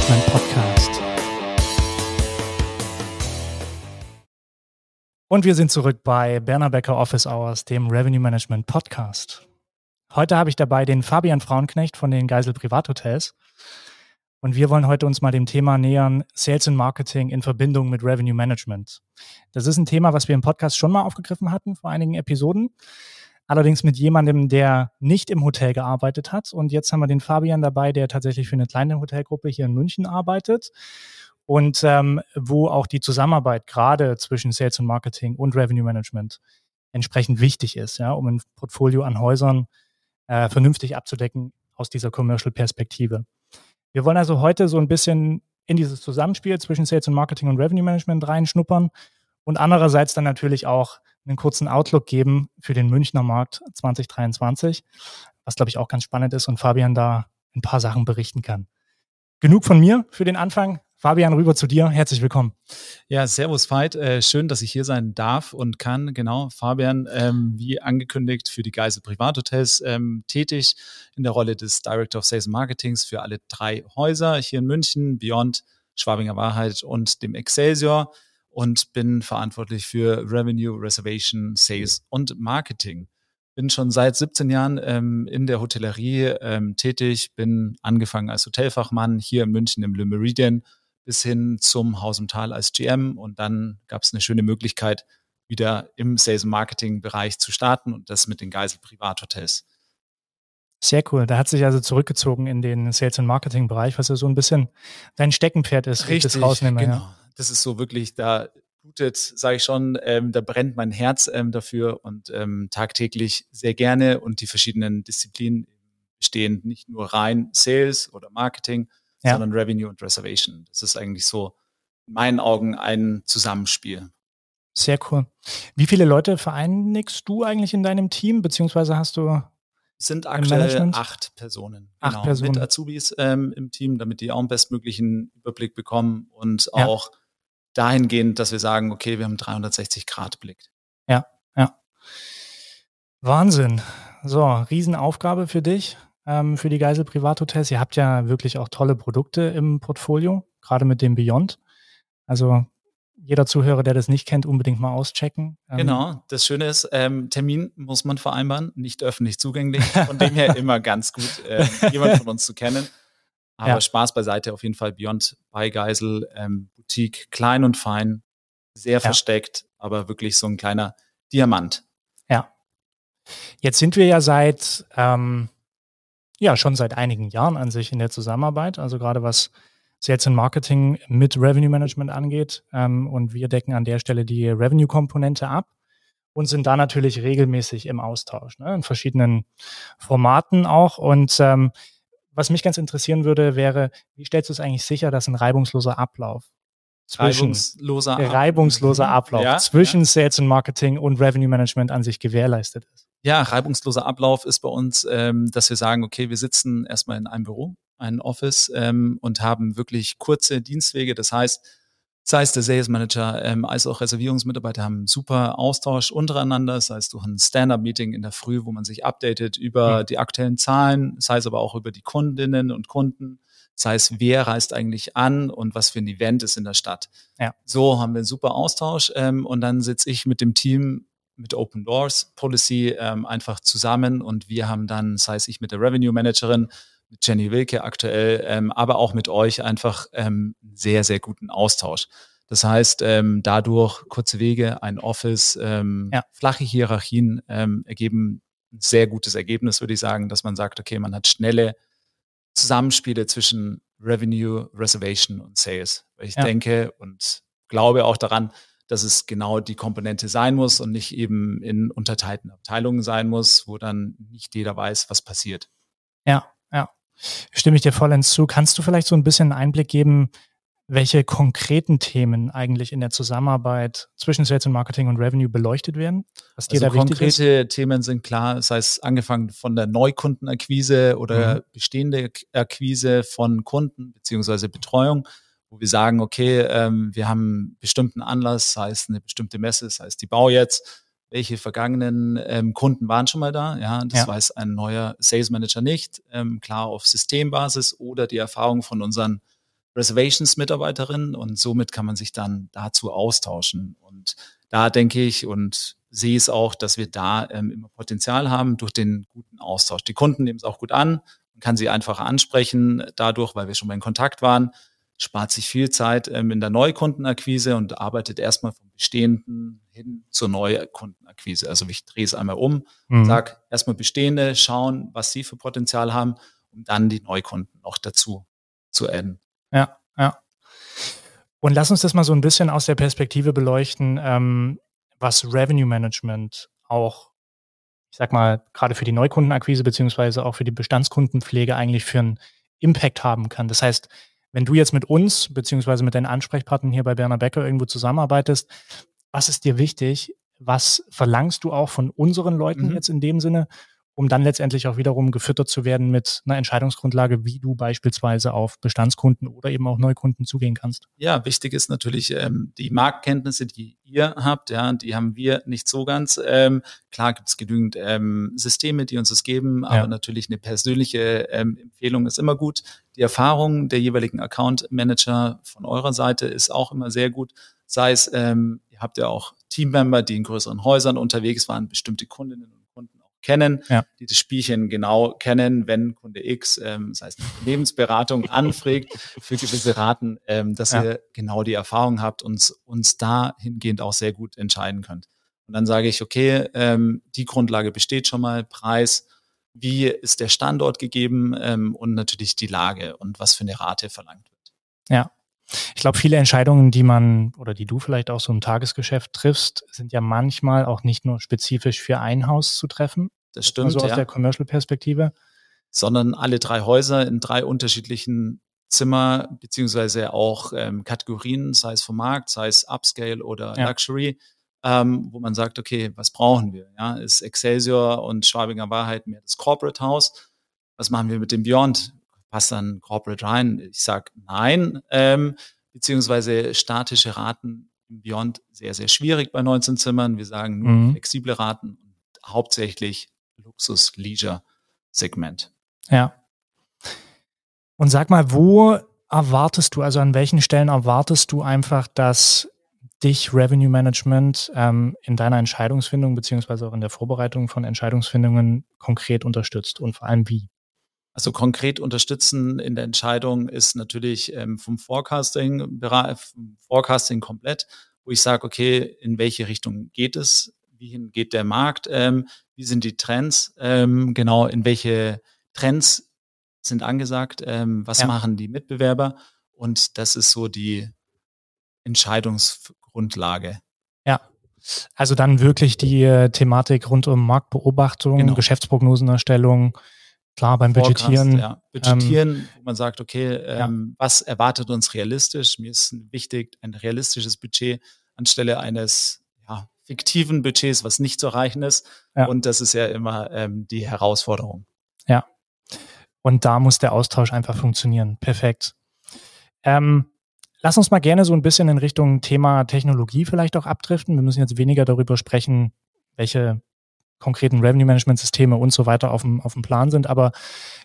Management Podcast. Und wir sind zurück bei Berner Becker Office Hours, dem Revenue Management Podcast. Heute habe ich dabei den Fabian Frauenknecht von den Geisel Privathotels. Und wir wollen heute uns mal dem Thema nähern, Sales and Marketing in Verbindung mit Revenue Management. Das ist ein Thema, was wir im Podcast schon mal aufgegriffen hatten vor einigen Episoden. Allerdings mit jemandem, der nicht im Hotel gearbeitet hat. Und jetzt haben wir den Fabian dabei, der tatsächlich für eine kleine Hotelgruppe hier in München arbeitet und ähm, wo auch die Zusammenarbeit gerade zwischen Sales und Marketing und Revenue Management entsprechend wichtig ist, ja, um ein Portfolio an Häusern äh, vernünftig abzudecken aus dieser Commercial-Perspektive. Wir wollen also heute so ein bisschen in dieses Zusammenspiel zwischen Sales und Marketing und Revenue Management reinschnuppern und andererseits dann natürlich auch einen kurzen Outlook geben für den Münchner Markt 2023, was glaube ich auch ganz spannend ist und Fabian da ein paar Sachen berichten kann. Genug von mir für den Anfang. Fabian, rüber zu dir. Herzlich willkommen. Ja, servus Veit. Äh, schön, dass ich hier sein darf und kann. Genau, Fabian, ähm, wie angekündigt, für die Geisel Privathotels ähm, tätig in der Rolle des Director of Sales and Marketings für alle drei Häuser hier in München, Beyond, Schwabinger Wahrheit und dem Excelsior und bin verantwortlich für Revenue, Reservation, Sales und Marketing bin schon seit 17 Jahren ähm, in der Hotellerie ähm, tätig, bin angefangen als Hotelfachmann hier in München im Le Meridian bis hin zum Haus im Tal als GM. Und dann gab es eine schöne Möglichkeit, wieder im Sales Marketing Bereich zu starten und das mit den Geisel Privathotels. Sehr cool. Da hat sich also zurückgezogen in den Sales und Marketing Bereich, was ja so ein bisschen dein Steckenpferd ist, Richtig, ich das rausnehme. Genau. Ja. Das ist so wirklich, da blutet, sage ich schon, ähm, da brennt mein Herz ähm, dafür und ähm, tagtäglich sehr gerne und die verschiedenen Disziplinen bestehen nicht nur rein Sales oder Marketing, ja. sondern Revenue und Reservation. Das ist eigentlich so in meinen Augen ein Zusammenspiel. Sehr cool. Wie viele Leute vereinigst du eigentlich in deinem Team, beziehungsweise hast du sind aktuell acht Personen. Acht genau, Personen. Mit Azubis ähm, im Team, damit die auch einen bestmöglichen Überblick bekommen und ja. auch dahingehend, dass wir sagen, okay, wir haben 360 Grad Blick. Ja, ja. Wahnsinn. So, Riesenaufgabe für dich ähm, für die Geisel Privathotels. Ihr habt ja wirklich auch tolle Produkte im Portfolio, gerade mit dem Beyond. Also jeder Zuhörer, der das nicht kennt, unbedingt mal auschecken. Ähm, genau, das Schöne ist, ähm, Termin muss man vereinbaren, nicht öffentlich zugänglich. Von dem her immer ganz gut, äh, jemand von uns zu kennen. Aber ja. Spaß beiseite, auf jeden Fall Beyond bei Geisel, ähm, Boutique, klein und fein, sehr ja. versteckt, aber wirklich so ein kleiner Diamant. Ja. Jetzt sind wir ja seit ähm, ja, schon seit einigen Jahren an sich in der Zusammenarbeit. Also gerade was Sales und Marketing mit Revenue Management angeht. Ähm, und wir decken an der Stelle die Revenue-Komponente ab und sind da natürlich regelmäßig im Austausch, ne, in verschiedenen Formaten auch. Und ähm, was mich ganz interessieren würde, wäre, wie stellst du es eigentlich sicher, dass ein reibungsloser Ablauf zwischen reibungsloser, reibungsloser Ablauf ja, zwischen ja. Sales und Marketing und Revenue Management an sich gewährleistet ist? Ja, reibungsloser Ablauf ist bei uns, ähm, dass wir sagen, okay, wir sitzen erstmal in einem Büro, ein Office ähm, und haben wirklich kurze Dienstwege. Das heißt, sei es der Sales Manager ähm, als auch Reservierungsmitarbeiter haben super Austausch untereinander, sei es durch ein Stand-up-Meeting in der Früh, wo man sich updatet über mhm. die aktuellen Zahlen, sei es aber auch über die Kundinnen und Kunden, sei es wer reist eigentlich an und was für ein Event ist in der Stadt. Ja. So haben wir einen super Austausch ähm, und dann sitze ich mit dem Team mit Open Doors Policy ähm, einfach zusammen und wir haben dann, sei es ich mit der Revenue Managerin, mit Jenny Wilke aktuell, ähm, aber auch mit euch einfach ähm, sehr, sehr guten Austausch. Das heißt, ähm, dadurch kurze Wege, ein Office, ähm, ja. flache Hierarchien ähm, ergeben ein sehr gutes Ergebnis, würde ich sagen, dass man sagt, okay, man hat schnelle Zusammenspiele zwischen Revenue, Reservation und Sales. Weil ich ja. denke und glaube auch daran, dass es genau die Komponente sein muss und nicht eben in unterteilten Abteilungen sein muss, wo dann nicht jeder weiß, was passiert. Ja, ja. Stimme ich dir vollends zu. Kannst du vielleicht so ein bisschen einen Einblick geben, welche konkreten Themen eigentlich in der Zusammenarbeit zwischen Sales und Marketing und Revenue beleuchtet werden? Was dir also da konkrete ist? Themen sind klar, sei es angefangen von der Neukundenakquise oder mhm. bestehende Akquise von Kunden beziehungsweise Betreuung wo wir sagen, okay, ähm, wir haben einen bestimmten Anlass, sei es eine bestimmte Messe, sei es die Bau jetzt, welche vergangenen ähm, Kunden waren schon mal da? Ja, das ja. weiß ein neuer Sales Manager nicht. Ähm, klar auf Systembasis oder die Erfahrung von unseren Reservations-Mitarbeiterin und somit kann man sich dann dazu austauschen. Und da denke ich und sehe es auch, dass wir da ähm, immer Potenzial haben durch den guten Austausch. Die Kunden nehmen es auch gut an, man kann sie einfach ansprechen dadurch, weil wir schon mal in Kontakt waren, spart sich viel Zeit ähm, in der Neukundenakquise und arbeitet erstmal vom Bestehenden hin zur Neukundenakquise. Also ich drehe es einmal um, mhm. sag erstmal Bestehende, schauen, was sie für Potenzial haben, um dann die Neukunden noch dazu zu adden. Ja, ja. Und lass uns das mal so ein bisschen aus der Perspektive beleuchten, ähm, was Revenue Management auch, ich sag mal, gerade für die Neukundenakquise beziehungsweise auch für die Bestandskundenpflege eigentlich für einen Impact haben kann. Das heißt, wenn du jetzt mit uns beziehungsweise mit deinen Ansprechpartnern hier bei Berner Becker irgendwo zusammenarbeitest, was ist dir wichtig? Was verlangst du auch von unseren Leuten mhm. jetzt in dem Sinne? Um dann letztendlich auch wiederum gefüttert zu werden mit einer Entscheidungsgrundlage, wie du beispielsweise auf Bestandskunden oder eben auch Neukunden zugehen kannst. Ja, wichtig ist natürlich ähm, die Marktkenntnisse, die ihr habt, ja, die haben wir nicht so ganz. Ähm, klar gibt es genügend ähm, Systeme, die uns das geben, aber ja. natürlich eine persönliche ähm, Empfehlung ist immer gut. Die Erfahrung der jeweiligen Account Manager von eurer Seite ist auch immer sehr gut. Sei es, ähm, ihr habt ja auch Teammember, die in größeren Häusern unterwegs waren, bestimmte Kundinnen kennen, ja. die das Spielchen genau kennen, wenn Kunde X, ähm, das heißt Lebensberatung anfragt für gewisse Raten, ähm, dass ja. ihr genau die Erfahrung habt und uns dahingehend auch sehr gut entscheiden könnt. Und dann sage ich, okay, ähm, die Grundlage besteht schon mal, Preis, wie ist der Standort gegeben ähm, und natürlich die Lage und was für eine Rate verlangt wird. Ja. Ich glaube, viele Entscheidungen, die man oder die du vielleicht auch so im Tagesgeschäft triffst, sind ja manchmal auch nicht nur spezifisch für ein Haus zu treffen. Das stimmt. Also aus ja. der Commercial-Perspektive. Sondern alle drei Häuser in drei unterschiedlichen Zimmer, beziehungsweise auch ähm, Kategorien, sei es vom Markt, sei es Upscale oder ja. Luxury, ähm, wo man sagt, okay, was brauchen wir? Ja, ist Excelsior und Schwabinger Wahrheit mehr das Corporate House? Was machen wir mit dem Beyond? Passt dann Corporate rein? Ich sage nein, ähm, beziehungsweise statische Raten im Beyond sehr, sehr schwierig bei 19 Zimmern. Wir sagen nur mhm. flexible Raten und hauptsächlich Luxus-Leisure-Segment. Ja. Und sag mal, wo erwartest du, also an welchen Stellen erwartest du einfach, dass dich Revenue Management ähm, in deiner Entscheidungsfindung beziehungsweise auch in der Vorbereitung von Entscheidungsfindungen konkret unterstützt und vor allem wie? Also konkret unterstützen in der Entscheidung ist natürlich ähm, vom Forecasting, vom Forecasting komplett, wo ich sage, okay, in welche Richtung geht es, wie geht der Markt, ähm, wie sind die Trends, ähm, genau, in welche Trends sind angesagt, ähm, was ja. machen die Mitbewerber und das ist so die Entscheidungsgrundlage. Ja, also dann wirklich die äh, Thematik rund um Marktbeobachtung, genau. Geschäftsprognosenerstellung, Klar, beim Budgetieren. ja. Budgetieren, ähm, wo man sagt, okay, ähm, ja. was erwartet uns realistisch? Mir ist wichtig, ein realistisches Budget anstelle eines ja, fiktiven Budgets, was nicht zu erreichen ist. Ja. Und das ist ja immer ähm, die Herausforderung. Ja. Und da muss der Austausch einfach funktionieren. Perfekt. Ähm, lass uns mal gerne so ein bisschen in Richtung Thema Technologie vielleicht auch abdriften. Wir müssen jetzt weniger darüber sprechen, welche konkreten Revenue-Management-Systeme und so weiter auf dem, auf dem Plan sind. Aber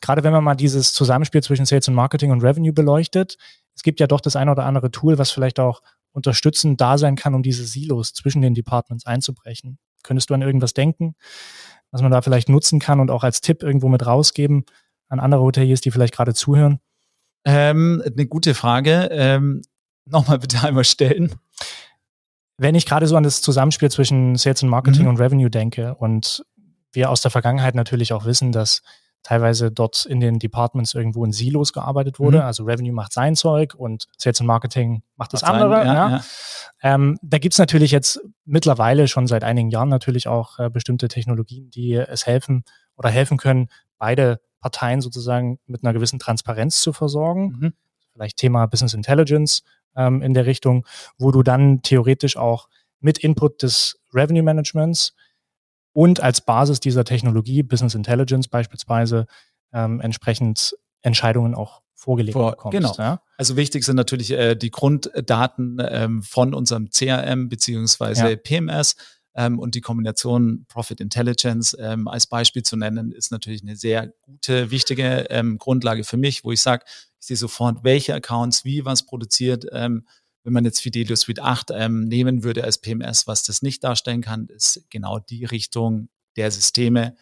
gerade wenn man mal dieses Zusammenspiel zwischen Sales und Marketing und Revenue beleuchtet, es gibt ja doch das eine oder andere Tool, was vielleicht auch unterstützend da sein kann, um diese Silos zwischen den Departments einzubrechen. Könntest du an irgendwas denken, was man da vielleicht nutzen kann und auch als Tipp irgendwo mit rausgeben an andere Hoteliers, die vielleicht gerade zuhören? Ähm, eine gute Frage. Ähm, Nochmal bitte einmal stellen. Wenn ich gerade so an das Zusammenspiel zwischen Sales und Marketing mhm. und Revenue denke und wir aus der Vergangenheit natürlich auch wissen, dass teilweise dort in den Departments irgendwo in Silos gearbeitet wurde. Mhm. Also Revenue macht sein Zeug und Sales und Marketing macht das macht andere. Sein, ja, ja. Ja. Ähm, da gibt's natürlich jetzt mittlerweile schon seit einigen Jahren natürlich auch äh, bestimmte Technologien, die es helfen oder helfen können, beide Parteien sozusagen mit einer gewissen Transparenz zu versorgen. Mhm. Vielleicht Thema Business Intelligence ähm, in der Richtung, wo du dann theoretisch auch mit Input des Revenue Managements und als Basis dieser Technologie, Business Intelligence beispielsweise, ähm, entsprechend Entscheidungen auch vorgelegt Vor, bekommst. Genau. Ja? Also wichtig sind natürlich äh, die Grunddaten ähm, von unserem CRM beziehungsweise ja. PMS ähm, und die Kombination Profit Intelligence ähm, als Beispiel zu nennen, ist natürlich eine sehr gute, wichtige ähm, Grundlage für mich, wo ich sage, Ich sehe sofort, welche Accounts wie was produziert. Ähm, wenn man jetzt Fidelio Suite 8 ähm, nehmen würde als PMS, was das nicht darstellen kann, ist genau die Richtung der Systeme,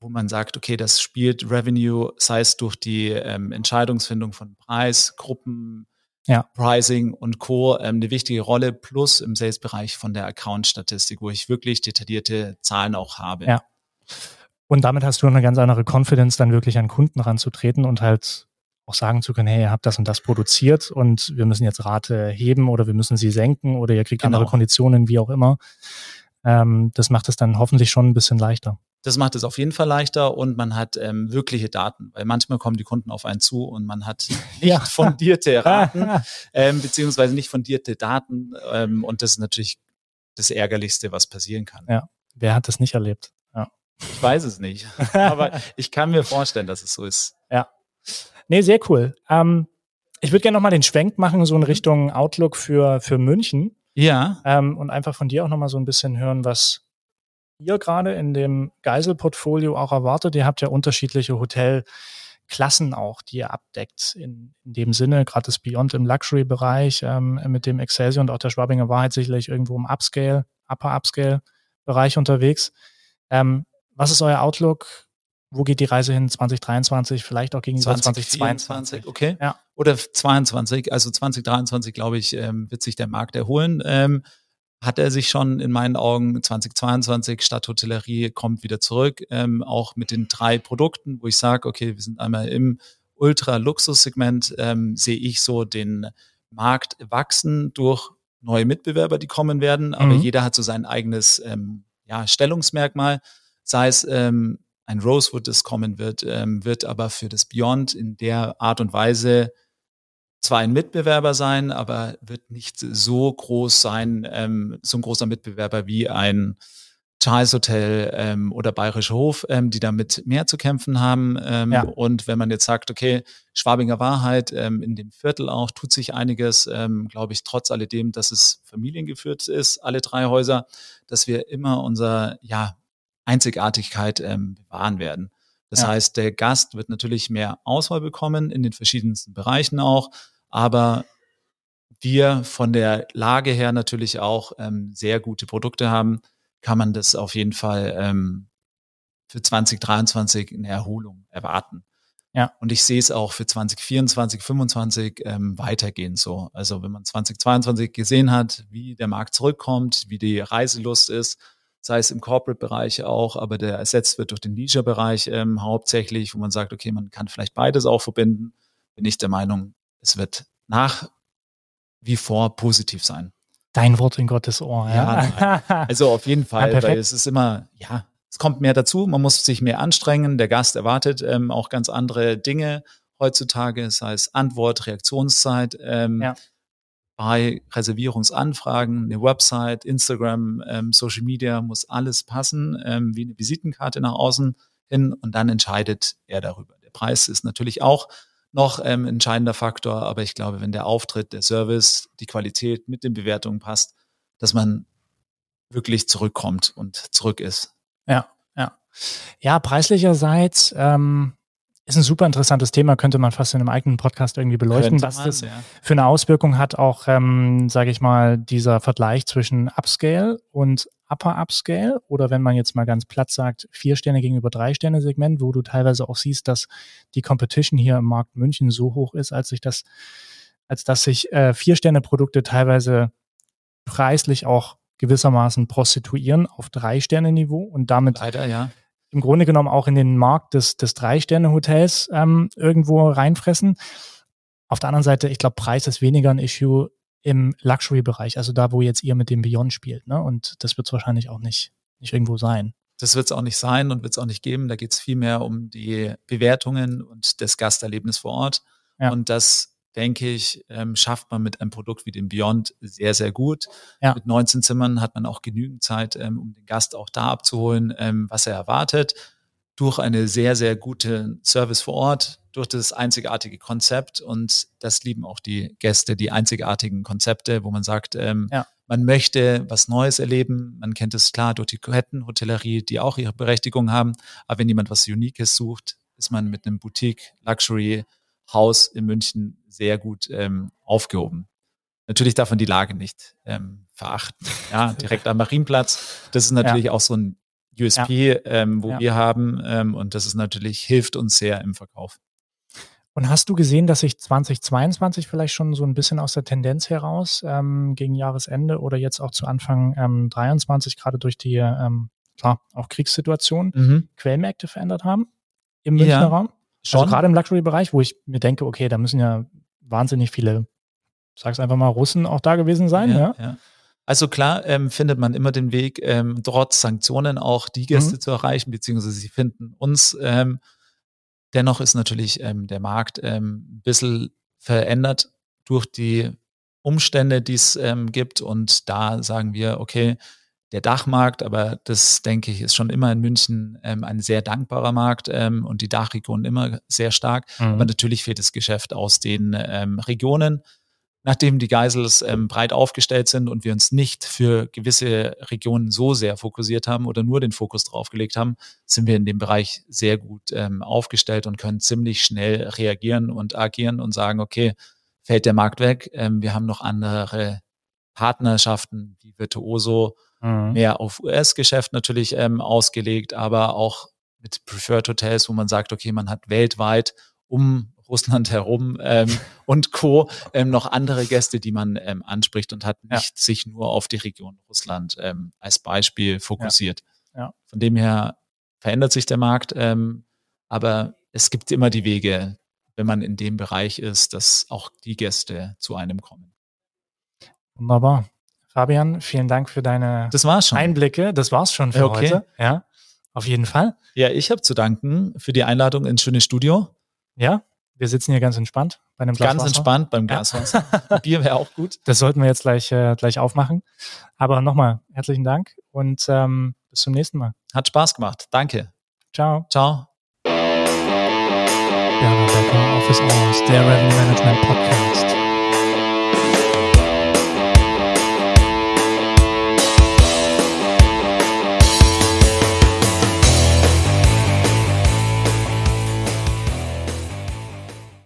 wo man sagt, okay, das spielt Revenue, sei es durch die ähm, Entscheidungsfindung von Preis, Gruppen, ja. Pricing und Co. Ähm, eine wichtige Rolle, plus im Sales-Bereich von der Account-Statistik, wo ich wirklich detaillierte Zahlen auch habe. Ja. Und damit hast du eine ganz andere Confidence, dann wirklich an Kunden ranzutreten und halt auch sagen zu können, hey, ihr habt das und das produziert und wir müssen jetzt Rate heben oder wir müssen sie senken oder ihr kriegt genau. andere Konditionen, wie auch immer. Ähm, das macht es dann hoffentlich schon ein bisschen leichter. Das macht es auf jeden Fall leichter und man hat ähm, wirkliche Daten, weil manchmal kommen die Kunden auf einen zu und man hat nicht ja. fundierte Raten, ähm, beziehungsweise nicht fundierte Daten ähm, und das ist natürlich das Ärgerlichste, was passieren kann. Ja, wer hat das nicht erlebt? Ja. Ich weiß es nicht, aber ich kann mir vorstellen, dass es so ist. Ja. Nee, sehr cool. Ähm, ich würde gerne nochmal den Schwenk machen, so in Richtung Outlook für, für München. Ja. Ähm, und einfach von dir auch nochmal so ein bisschen hören, was ihr gerade in dem Geisel-Portfolio auch erwartet. Ihr habt ja unterschiedliche Hotelklassen auch, die ihr abdeckt. In, in dem Sinne, gerade das Beyond im Luxury-Bereich ähm, mit dem Excelsior und auch der Schwabinger Wahrheit sicherlich irgendwo im Upscale, Upper Upscale-Bereich unterwegs. Ähm, was ist euer Outlook? Wo geht die Reise hin 2023, vielleicht auch gegenüber 2022? Okay. Ja. Oder 22, also 2023, glaube ich, ähm, wird sich der Markt erholen. Ähm, hat er sich schon in meinen Augen 2022 Stadthotellerie kommt wieder zurück, ähm, auch mit den drei Produkten, wo ich sage, okay, wir sind einmal im Ultra-Luxus-Segment, ähm, sehe ich so den Markt wachsen durch neue Mitbewerber, die kommen werden, aber mhm. jeder hat so sein eigenes ähm, ja, Stellungsmerkmal, sei es ähm, ein Rosewood, das kommen wird, ähm, wird aber für das Beyond in der Art und Weise zwar ein Mitbewerber sein, aber wird nicht so groß sein, ähm, so ein großer Mitbewerber wie ein Charles Hotel ähm, oder Bayerischer Hof, ähm, die damit mehr zu kämpfen haben. Ähm, ja. Und wenn man jetzt sagt, okay, Schwabinger Wahrheit, ähm, in dem Viertel auch tut sich einiges, ähm, glaube ich, trotz alledem, dass es familiengeführt ist, alle drei Häuser, dass wir immer unser, ja, Einzigartigkeit ähm, bewahren werden. Das ja. heißt, der Gast wird natürlich mehr Auswahl bekommen in den verschiedensten Bereichen auch, aber wir von der Lage her natürlich auch ähm, sehr gute Produkte haben, kann man das auf jeden Fall ähm, für 2023 eine Erholung erwarten. Ja. Und ich sehe es auch für 2024, 2025 ähm, weitergehen so. Also wenn man 2022 gesehen hat, wie der Markt zurückkommt, wie die Reiselust ist, sei es im Corporate-Bereich auch, aber der ersetzt wird durch den Leisure-Bereich ähm, hauptsächlich, wo man sagt, okay, man kann vielleicht beides auch verbinden, bin ich der Meinung, es wird nach wie vor positiv sein. Dein Wort in Gottes Ohr, ja. ja also auf jeden Fall, ja, weil es ist immer, ja, es kommt mehr dazu, man muss sich mehr anstrengen, der Gast erwartet ähm, auch ganz andere Dinge heutzutage, sei es Antwort, Reaktionszeit. Ähm, ja bei Reservierungsanfragen, eine Website, Instagram, ähm, Social Media, muss alles passen, ähm, wie eine Visitenkarte nach außen hin und dann entscheidet er darüber. Der Preis ist natürlich auch noch ähm, entscheidender Faktor, aber ich glaube, wenn der Auftritt, der Service, die Qualität mit den Bewertungen passt, dass man wirklich zurückkommt und zurück ist. Ja, ja. Ja, preislicherseits ähm, ist ein super interessantes Thema, könnte man fast in einem eigenen Podcast irgendwie beleuchten, könnte was man, das ja. für eine Auswirkung hat, auch, ähm, sage ich mal, dieser Vergleich zwischen Upscale und Upper Upscale oder wenn man jetzt mal ganz platt sagt, vier Sterne gegenüber drei Sterne Segment, wo du teilweise auch siehst, dass die Competition hier im Markt München so hoch ist, als sich das, als dass sich äh, vier Sterne Produkte teilweise preislich auch gewissermaßen prostituieren auf drei Sterne Niveau und damit Leider, ja im Grunde genommen auch in den Markt des, des Drei-Sterne-Hotels ähm, irgendwo reinfressen. Auf der anderen Seite, ich glaube, Preis ist weniger ein Issue im Luxury-Bereich, also da, wo jetzt ihr mit dem Beyond spielt. Ne? Und das wird es wahrscheinlich auch nicht, nicht irgendwo sein. Das wird es auch nicht sein und wird es auch nicht geben. Da geht es vielmehr um die Bewertungen und das Gasterlebnis vor Ort. Ja. Und das denke ich, ähm, schafft man mit einem Produkt wie dem Beyond sehr, sehr gut. Ja. Mit 19 Zimmern hat man auch genügend Zeit, ähm, um den Gast auch da abzuholen, ähm, was er erwartet. Durch eine sehr, sehr gute Service vor Ort, durch das einzigartige Konzept. Und das lieben auch die Gäste, die einzigartigen Konzepte, wo man sagt, ähm, ja. man möchte was Neues erleben. Man kennt es klar durch die Kettenhotellerie, die auch ihre Berechtigung haben. Aber wenn jemand was Uniques sucht, ist man mit einem Boutique, Luxury, Haus in München sehr gut ähm, aufgehoben. Natürlich darf man die Lage nicht ähm, verachten. Ja, direkt am Marienplatz. Das ist natürlich ja. auch so ein USP, ja. ähm, wo ja. wir haben. Ähm, und das ist natürlich, hilft uns sehr im Verkauf. Und hast du gesehen, dass sich 2022 vielleicht schon so ein bisschen aus der Tendenz heraus ähm, gegen Jahresende oder jetzt auch zu Anfang ähm, 23 gerade durch die ähm, klar auch Kriegssituation mhm. Quellmärkte verändert haben im Münchner ja, Raum? Also schon. Also gerade im Luxury-Bereich, wo ich mir denke, okay, da müssen ja wahnsinnig viele, sag's einfach mal, Russen auch da gewesen sein. Ja, ja. Also klar ähm, findet man immer den Weg, ähm, trotz Sanktionen auch die Gäste mhm. zu erreichen, beziehungsweise sie finden uns. Ähm, dennoch ist natürlich ähm, der Markt ähm, ein bisschen verändert durch die Umstände, die es ähm, gibt. Und da sagen wir, okay, der Dachmarkt, aber das denke ich ist schon immer in München ähm, ein sehr dankbarer Markt ähm, und die Dachregion immer sehr stark. Mhm. Aber natürlich fehlt das Geschäft aus den ähm, Regionen, nachdem die Geisels ähm, breit aufgestellt sind und wir uns nicht für gewisse Regionen so sehr fokussiert haben oder nur den Fokus drauf gelegt haben, sind wir in dem Bereich sehr gut ähm, aufgestellt und können ziemlich schnell reagieren und agieren und sagen, okay, fällt der Markt weg, ähm, wir haben noch andere Partnerschaften wie Virtuoso, mhm. mehr auf US-Geschäft natürlich ähm, ausgelegt, aber auch mit Preferred Hotels, wo man sagt, okay, man hat weltweit um Russland herum ähm, und Co. Ähm, noch andere Gäste, die man ähm, anspricht und hat nicht ja. sich nur auf die Region Russland ähm, als Beispiel fokussiert. Ja. Ja. Von dem her verändert sich der Markt, ähm, aber es gibt immer die Wege, wenn man in dem Bereich ist, dass auch die Gäste zu einem kommen. Wunderbar. Fabian, vielen Dank für deine das war's schon. Einblicke. Das war's schon für okay. heute. Ja, auf jeden Fall. Ja, ich habe zu danken für die Einladung ins schöne Studio. Ja, wir sitzen hier ganz entspannt bei einem Glas Ganz Wasser. entspannt beim Glaswasser. Ja. Bier wäre auch gut. Das sollten wir jetzt gleich, äh, gleich aufmachen. Aber nochmal herzlichen Dank und ähm, bis zum nächsten Mal. Hat Spaß gemacht. Danke. Ciao. Ciao. Bernhard Becker, Office Hours, der Revenue Management Podcast.